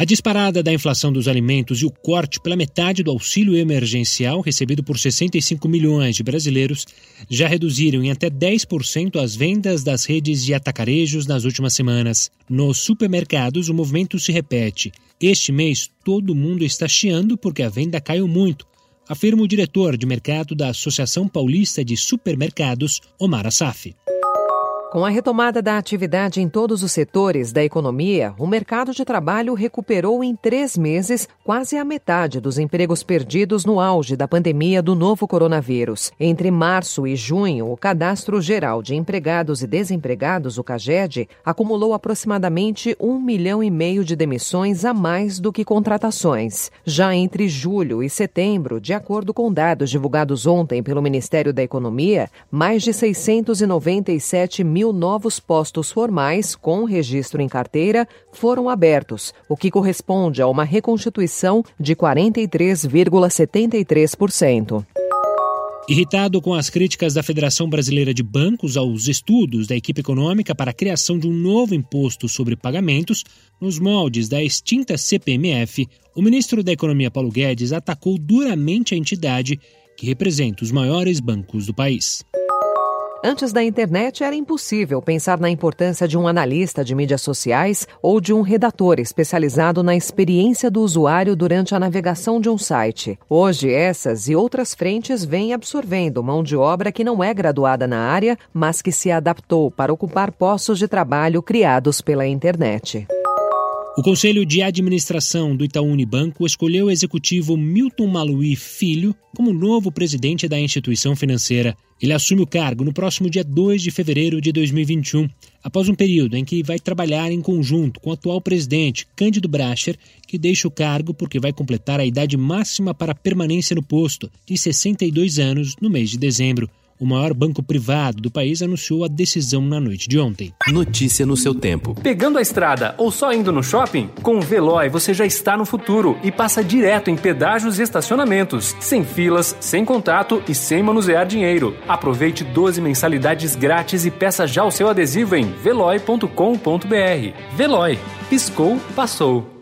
A disparada da inflação dos alimentos e o corte pela metade do auxílio emergencial recebido por 65 milhões de brasileiros já reduziram em até 10% as vendas das redes de atacarejos nas últimas semanas. Nos supermercados, o movimento se repete. Este mês, todo mundo está chiando porque a venda caiu muito, afirma o diretor de mercado da Associação Paulista de Supermercados, Omar Assaf. Com a retomada da atividade em todos os setores da economia, o mercado de trabalho recuperou em três meses quase a metade dos empregos perdidos no auge da pandemia do novo coronavírus. Entre março e junho, o Cadastro Geral de Empregados e Desempregados, o CAGED, acumulou aproximadamente um milhão e meio de demissões a mais do que contratações. Já entre julho e setembro, de acordo com dados divulgados ontem pelo Ministério da Economia, mais de 697 mil mil novos postos formais com registro em carteira foram abertos, o que corresponde a uma reconstituição de 43,73%. Irritado com as críticas da Federação Brasileira de Bancos aos estudos da equipe econômica para a criação de um novo imposto sobre pagamentos, nos moldes da extinta CPMF, o ministro da Economia Paulo Guedes atacou duramente a entidade que representa os maiores bancos do país. Antes da internet, era impossível pensar na importância de um analista de mídias sociais ou de um redator especializado na experiência do usuário durante a navegação de um site. Hoje, essas e outras frentes vêm absorvendo mão de obra que não é graduada na área, mas que se adaptou para ocupar postos de trabalho criados pela internet. O Conselho de Administração do Itaú Unibanco escolheu o executivo Milton Maluí Filho como novo presidente da instituição financeira. Ele assume o cargo no próximo dia 2 de fevereiro de 2021, após um período em que vai trabalhar em conjunto com o atual presidente, Cândido Bracher, que deixa o cargo porque vai completar a idade máxima para permanência no posto, de 62 anos, no mês de dezembro. O maior banco privado do país anunciou a decisão na noite de ontem. Notícia no seu tempo. Pegando a estrada ou só indo no shopping? Com o Veloy você já está no futuro e passa direto em pedágios e estacionamentos, sem filas, sem contato e sem manusear dinheiro. Aproveite 12 mensalidades grátis e peça já o seu adesivo em veloy.com.br. Veloy. Piscou, passou.